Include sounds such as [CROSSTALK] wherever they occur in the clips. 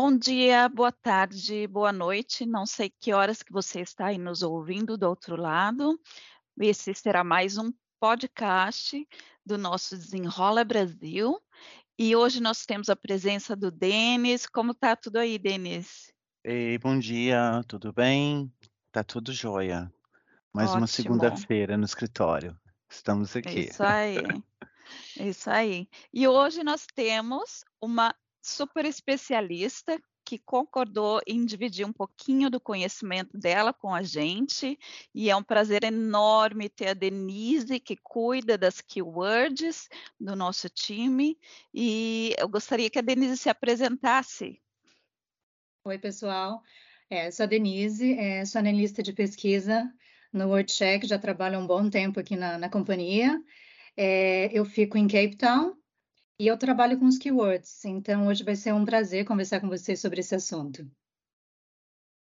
Bom dia, boa tarde, boa noite. Não sei que horas que você está aí nos ouvindo do outro lado. Esse será mais um podcast do nosso Desenrola Brasil. E hoje nós temos a presença do Denis. Como está tudo aí, Denis? Ei, bom dia, tudo bem? Tá tudo jóia. Mais uma Ótimo. segunda-feira no escritório. Estamos aqui. isso aí. [LAUGHS] Isso aí. E hoje nós temos uma super especialista que concordou em dividir um pouquinho do conhecimento dela com a gente, e é um prazer enorme ter a Denise, que cuida das keywords do nosso time, e eu gostaria que a Denise se apresentasse. Oi, pessoal. É, sou a Denise, é, sou analista de pesquisa no WordCheck, já trabalho um bom tempo aqui na, na companhia. É, eu fico em Cape Town e eu trabalho com os keywords, então hoje vai ser um prazer conversar com vocês sobre esse assunto.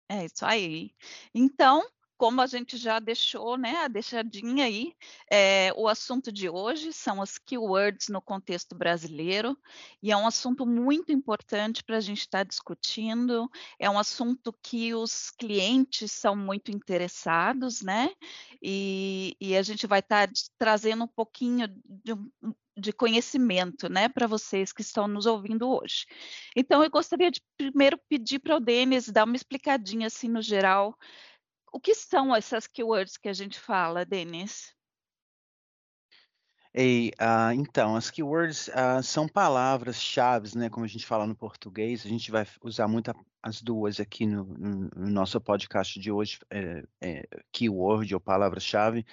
É isso aí. Então, como a gente já deixou, né, a deixadinha aí, é, o assunto de hoje são as keywords no contexto brasileiro, e é um assunto muito importante para a gente estar tá discutindo, é um assunto que os clientes são muito interessados, né, e, e a gente vai estar tá trazendo um pouquinho de, de conhecimento, né, para vocês que estão nos ouvindo hoje. Então, eu gostaria de primeiro pedir para o Denis dar uma explicadinha, assim, no geral, o que são essas keywords que a gente fala, Denis? Ei, uh, então, as keywords uh, são palavras-chave, né? Como a gente fala no português, a gente vai usar muito a, as duas aqui no, no, no, nosso podcast de hoje, é, é, keyword ou palavra-chave,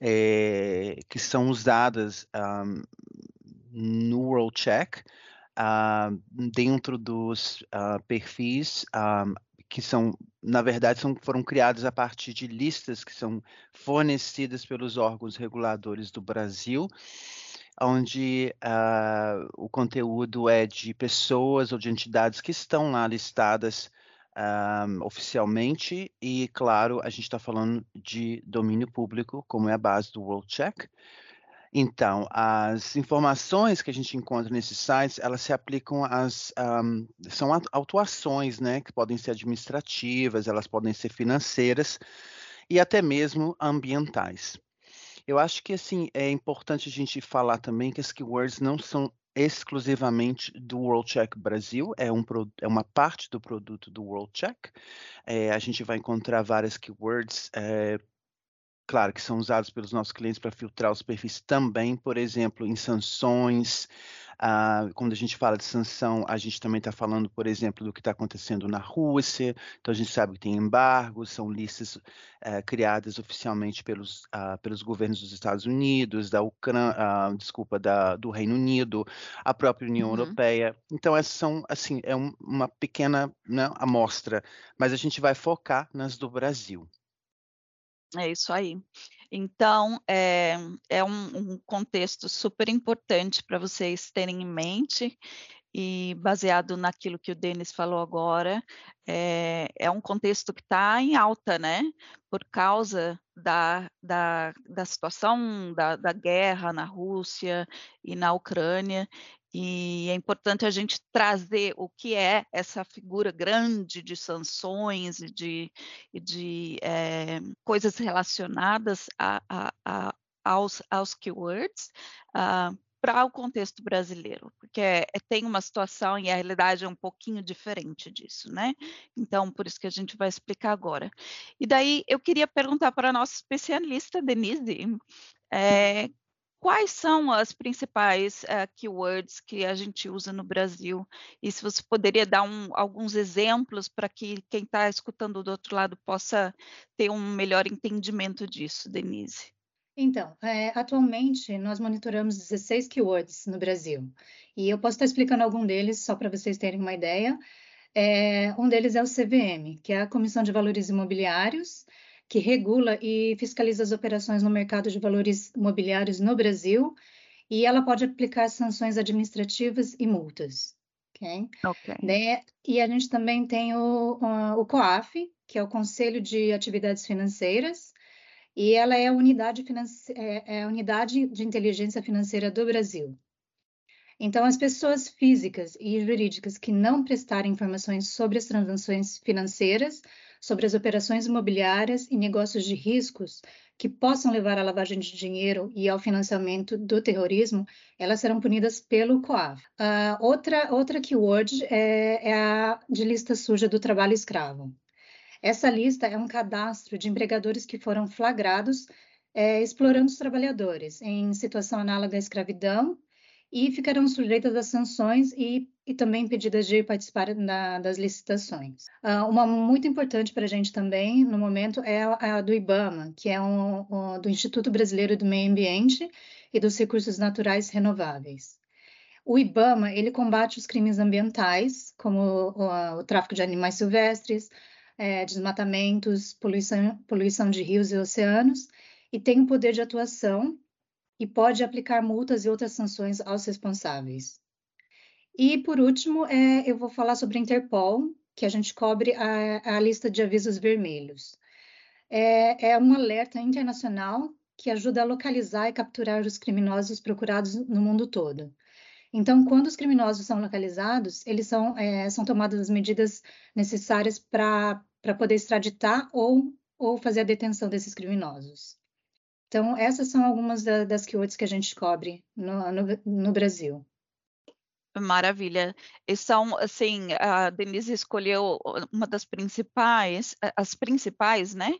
é, que são usadas um, no World Check, uh, dentro dos perfis um, que são, na verdade, são, foram criadas a partir de listas que são fornecidas pelos órgãos reguladores do Brasil, onde uh, o conteúdo é de pessoas ou de entidades que estão lá listadas uh, oficialmente, e, claro, a gente está falando de domínio público, como é a base do World Check. Então, as informações que a gente encontra nesses sites, elas se aplicam às, um, são autuações, né, que podem ser administrativas, elas podem ser financeiras e até mesmo ambientais. Eu acho que, assim, é importante a gente falar também que as keywords não são exclusivamente do World Check Brasil, é, um, é uma parte do produto do World Check. É, a gente vai encontrar várias keywords é, claro, que são usados pelos nossos clientes para filtrar os perfis também, por exemplo, em sanções. Uh, quando a gente fala de sanção, a gente também está falando, por exemplo, do que está acontecendo na Rússia. Então, a gente sabe que tem embargos, são listas uh, criadas oficialmente pelos, uh, pelos governos dos Estados Unidos, da Ucrânia, desculpa, da, do Reino Unido, a própria União uhum. Europeia. Então, essas são, assim, é um, uma pequena né, amostra, mas a gente vai focar nas do Brasil. É isso aí. Então, é, é um, um contexto super importante para vocês terem em mente, e baseado naquilo que o Denis falou agora, é, é um contexto que está em alta, né? Por causa da, da, da situação da, da guerra na Rússia e na Ucrânia, e é importante a gente trazer o que é essa figura grande de sanções e de, de é, coisas relacionadas a, a, a, aos, aos keywords uh, para o contexto brasileiro, porque é, tem uma situação e a realidade é um pouquinho diferente disso, né? Então, por isso que a gente vai explicar agora. E daí eu queria perguntar para a nossa especialista, Denise, é, quais são as principais uh, keywords que a gente usa no Brasil? E se você poderia dar um, alguns exemplos para que quem está escutando do outro lado possa ter um melhor entendimento disso, Denise. Então, é, atualmente nós monitoramos 16 keywords no Brasil. E eu posso estar explicando algum deles, só para vocês terem uma ideia. É, um deles é o CVM, que é a Comissão de Valores Imobiliários, que regula e fiscaliza as operações no mercado de valores imobiliários no Brasil, e ela pode aplicar sanções administrativas e multas. Ok. okay. Né? E a gente também tem o, o COAF, que é o Conselho de Atividades Financeiras, e ela é a unidade, finance... é, é a unidade de inteligência financeira do Brasil. Então, as pessoas físicas e jurídicas que não prestarem informações sobre as transações financeiras, sobre as operações imobiliárias e negócios de riscos que possam levar à lavagem de dinheiro e ao financiamento do terrorismo, elas serão punidas pelo COAF. Uh, outra, outra keyword é, é a de lista suja do trabalho escravo. Essa lista é um cadastro de empregadores que foram flagrados é, explorando os trabalhadores em situação análoga à escravidão e ficarão sujeitas a sanções e, e também impedidas de participar na, das licitações. Uh, uma muito importante para a gente também, no momento, é a, a do IBAMA, que é um, um, do Instituto Brasileiro do Meio Ambiente e dos Recursos Naturais Renováveis. O IBAMA ele combate os crimes ambientais, como o, o tráfico de animais silvestres, é, desmatamentos, poluição, poluição de rios e oceanos, e tem o poder de atuação e pode aplicar multas e outras sanções aos responsáveis. E, por último, é, eu vou falar sobre a Interpol, que a gente cobre a, a lista de avisos vermelhos. É, é um alerta internacional que ajuda a localizar e capturar os criminosos procurados no mundo todo. Então, quando os criminosos são localizados, eles são, é, são tomadas as medidas necessárias para poder extraditar ou, ou fazer a detenção desses criminosos. Então, essas são algumas da, das keywords que a gente cobre no, no, no Brasil. Maravilha. E são, assim, a Denise escolheu uma das principais, as principais, né?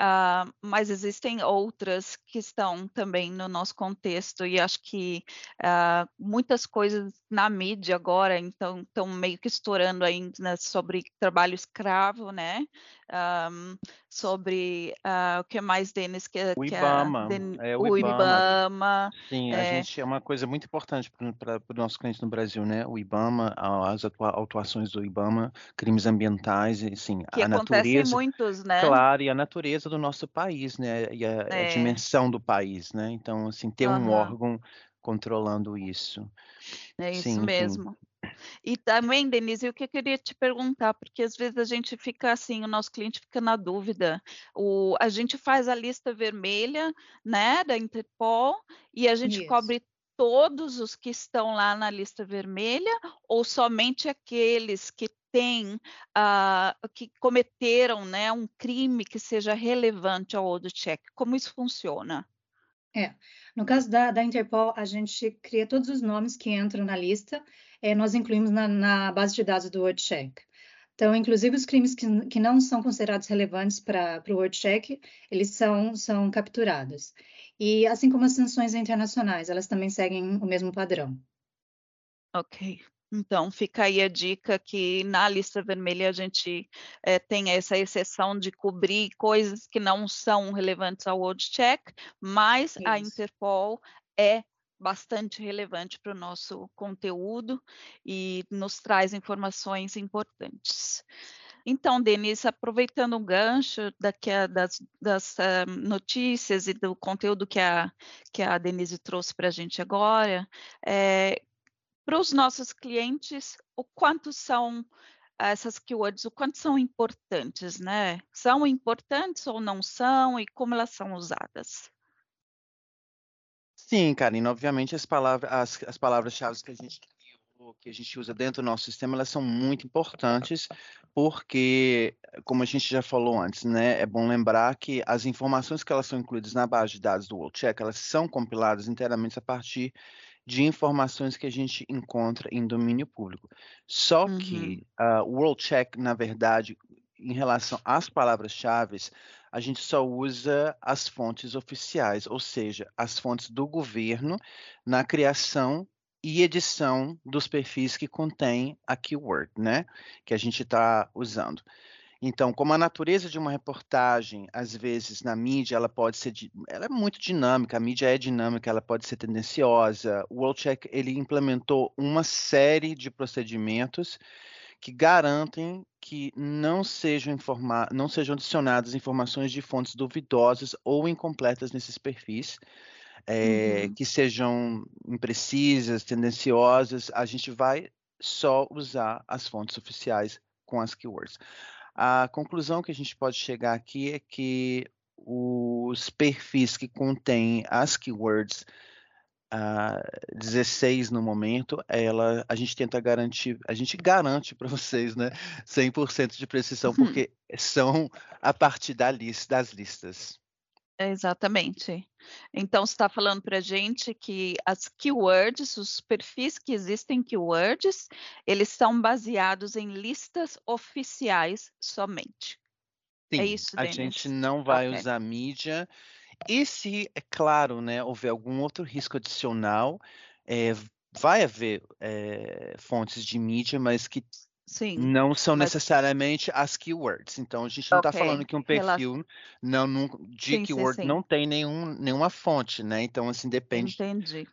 Uh, mas existem outras que estão também no nosso contexto, e acho que uh, muitas coisas na mídia agora, então, estão meio que estourando ainda né, sobre trabalho escravo, né? Um, sobre uh, o que mais, Denis? Que, o Ibama. Que Den... é, o, o Ibama. Ibama. Sim, é... a gente é uma coisa muito importante para o nosso cliente no Brasil, né? O Ibama, as autuações do Ibama, crimes ambientais, e sim, que a natureza. muitos, né? Claro, e a natureza do nosso país, né? E a, é. a dimensão do país, né? Então, assim, ter uhum. um órgão controlando isso. É isso sim, mesmo. Sim. E também, Denise, o que eu queria te perguntar, porque às vezes a gente fica assim, o nosso cliente fica na dúvida. O, a gente faz a lista vermelha, né, da Interpol, e a gente Isso. cobre todos os que estão lá na lista vermelha, ou somente aqueles que têm, uh, que cometeram, né, um crime que seja relevante ao Old Check? Como isso funciona? É, no caso da, da Interpol, a gente cria todos os nomes que entram na lista é, nós incluímos na, na, base de dados do WordCheck. Então, inclusive os crimes que, que não são considerados relevantes para o WordCheck, eles são, são capturados. E assim como as sanções internacionais, elas também seguem o mesmo padrão. Ok. Então, fica aí a dica que na lista vermelha a gente é, tem essa exceção de cobrir coisas que não são relevantes ao WorldCheck, mas Isso. a Interpol é bastante relevante para o nosso conteúdo e nos traz informações importantes. Então, Denise, aproveitando o gancho daqui a, das, das uh, notícias e do conteúdo que a, que a Denise trouxe para a gente agora, é, para os nossos clientes, o quanto são essas keywords, o quanto são importantes, né? São importantes ou não são e como elas são usadas? Sim, Karina, obviamente as palavras, as, as palavras-chave que a gente que a gente usa dentro do nosso sistema, elas são muito importantes, porque, como a gente já falou antes, né, é bom lembrar que as informações que elas são incluídas na base de dados do WorldCheck, elas são compiladas inteiramente a partir de informações que a gente encontra em domínio público. Só uhum. que uh, o WorldCheck, na verdade, em relação às palavras-chave, a gente só usa as fontes oficiais, ou seja, as fontes do governo na criação e edição dos perfis que contém a keyword, né? Que a gente está usando. Então, como a natureza de uma reportagem, às vezes na mídia, ela pode ser, ela é muito dinâmica, a mídia é dinâmica, ela pode ser tendenciosa. O WorldCheck ele implementou uma série de procedimentos que garantem que não sejam, informa não sejam adicionadas informações de fontes duvidosas ou incompletas nesses perfis, é, uhum. que sejam imprecisas, tendenciosas. A gente vai só usar as fontes oficiais com as keywords. A conclusão que a gente pode chegar aqui é que os perfis que contêm as keywords uh, 16 no momento, ela, a gente tenta garantir, a gente garante para vocês, né, 100% de precisão, uhum. porque [LAUGHS] são a partir da lista, das listas. Exatamente. Então, você está falando para a gente que as keywords, os perfis que existem keywords, eles são baseados em listas oficiais somente. É Sim, é isso, a gente não vai okay. usar mídia. E se, é claro, né, houver algum outro risco adicional, é, vai haver é, fontes de mídia, mas que Sim, não são mas... necessariamente as keywords. Então, a gente não está okay. falando que um perfil não, não, de sim, keyword sim, sim. não tem nenhum, nenhuma fonte, né? Então, assim, depende entendi.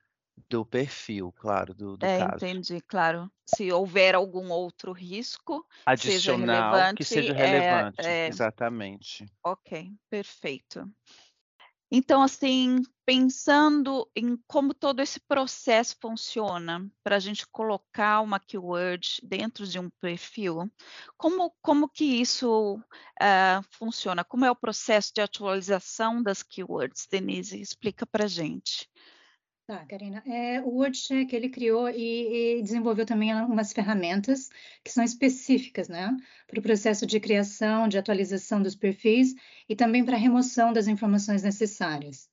do perfil, claro, do, do é, caso. Entendi, claro. Se houver algum outro risco adicional seja que seja relevante, é, é... exatamente. Ok, perfeito. Então, assim, pensando em como todo esse processo funciona para a gente colocar uma keyword dentro de um perfil, como, como que isso uh, funciona? Como é o processo de atualização das keywords? Denise, explica para a gente. Tá, Karina. É, o WordCheck, ele criou e, e, desenvolveu também umas ferramentas que são específicas, né, para o processo de criação, de atualização dos perfis e também para a remoção das informações necessárias.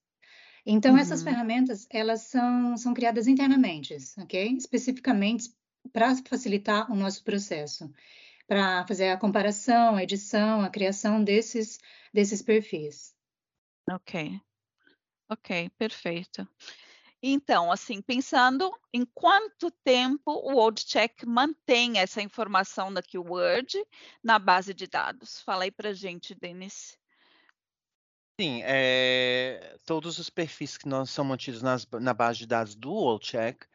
Então, uhum. essas ferramentas, elas são, são criadas internamente, ok? Especificamente para facilitar o nosso processo, para fazer a comparação, a edição, a criação desses, desses perfis. Ok. Ok, perfeito. Então, assim, pensando em quanto tempo o WorldCheck mantém essa informação da keyword na base de dados. Fala aí para gente, Denis. Sim, é, todos os perfis que nós são mantidos nas, na base de dados do WorldCheck,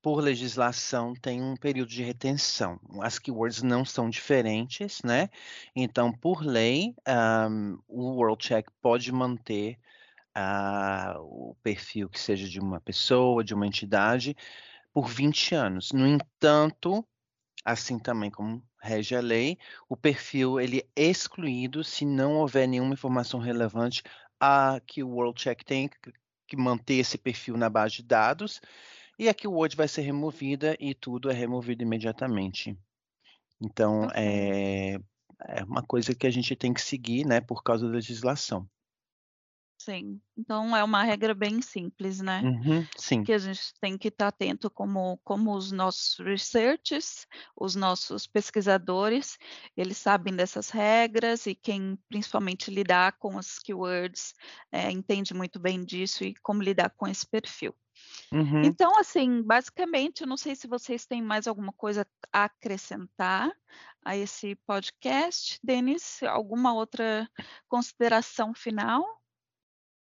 por legislação, tem um período de retenção. As keywords não são diferentes, né? Então, por lei, um, o WorldCheck pode manter uh, o perfil que seja de uma pessoa, de uma entidade, por 20 anos. No entanto, assim também como rege a lei, o perfil ele é excluído se não houver nenhuma informação relevante a que o World Check tem que manter esse perfil na base de dados e a que o Word vai ser removida e tudo é removido imediatamente. Então, é, é uma coisa que a gente tem que seguir, né, por causa da legislação. Sim, então é uma regra bem simples, né? Uhum, sim. Que a gente tem que estar atento como, como os nossos researchers, os nossos pesquisadores, eles sabem dessas regras e quem principalmente lidar com as keywords é, entende muito bem disso e como lidar com esse perfil. Uhum. Então, assim, basicamente, eu não sei se vocês têm mais alguma coisa a acrescentar a esse podcast. Denis, alguma outra consideração final?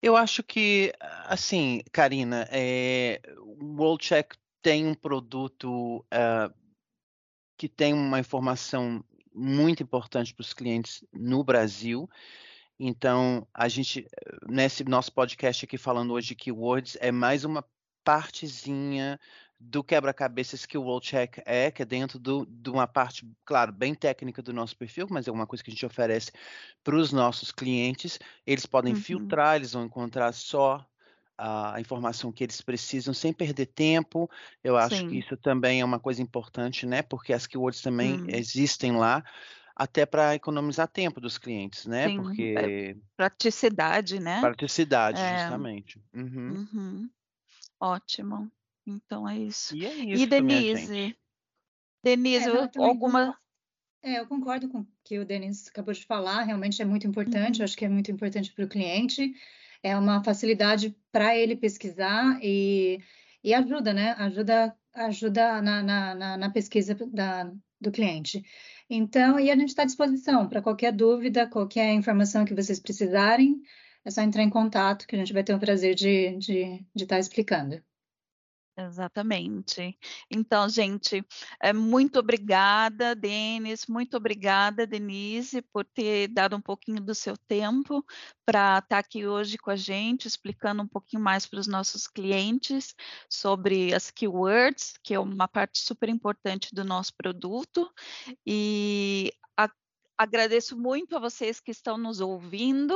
Eu acho que, assim, Karina, é, o WorldCheck tem um produto uh, que tem uma informação muito importante para os clientes no Brasil. Então, a gente, nesse nosso podcast aqui falando hoje de keywords, é mais uma partezinha do quebra-cabeças que o WorldCheck é, que é dentro do, de uma parte, claro, bem técnica do nosso perfil, mas é uma coisa que a gente oferece para os nossos clientes. Eles podem uhum. filtrar, eles vão encontrar só a informação que eles precisam sem perder tempo. Eu acho Sim. que isso também é uma coisa importante, né? Porque as keywords também hum. existem lá até para economizar tempo dos clientes, né? Sim, Porque praticidade, né? Praticidade, é. justamente. Uhum. Uhum. Ótimo. Então é isso. E é isso, E Denise? Denise, é, alguma. É, eu concordo com o que o Denis acabou de falar, realmente é muito importante, uhum. eu acho que é muito importante para o cliente, é uma facilidade para ele pesquisar e, e ajuda, né? Ajuda, ajuda na, na, na pesquisa da, do cliente. Então, e a gente está à disposição para qualquer dúvida, qualquer informação que vocês precisarem, é só entrar em contato que a gente vai ter o prazer de estar de, de tá explicando. Exatamente. Então, gente, é, muito obrigada, Denis, muito obrigada, Denise, por ter dado um pouquinho do seu tempo para estar tá aqui hoje com a gente, explicando um pouquinho mais para os nossos clientes sobre as keywords, que é uma parte super importante do nosso produto. E Agradeço muito a vocês que estão nos ouvindo,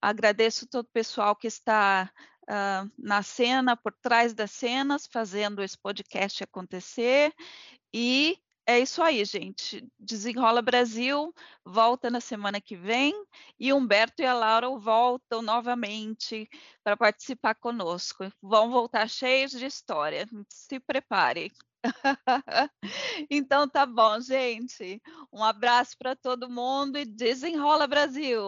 agradeço todo o pessoal que está uh, na cena, por trás das cenas, fazendo esse podcast acontecer. E é isso aí, gente. Desenrola Brasil volta na semana que vem e Humberto e a Laura voltam novamente para participar conosco. Vão voltar cheios de história. Se prepare. [LAUGHS] então tá bom, gente. Um abraço para todo mundo e desenrola Brasil.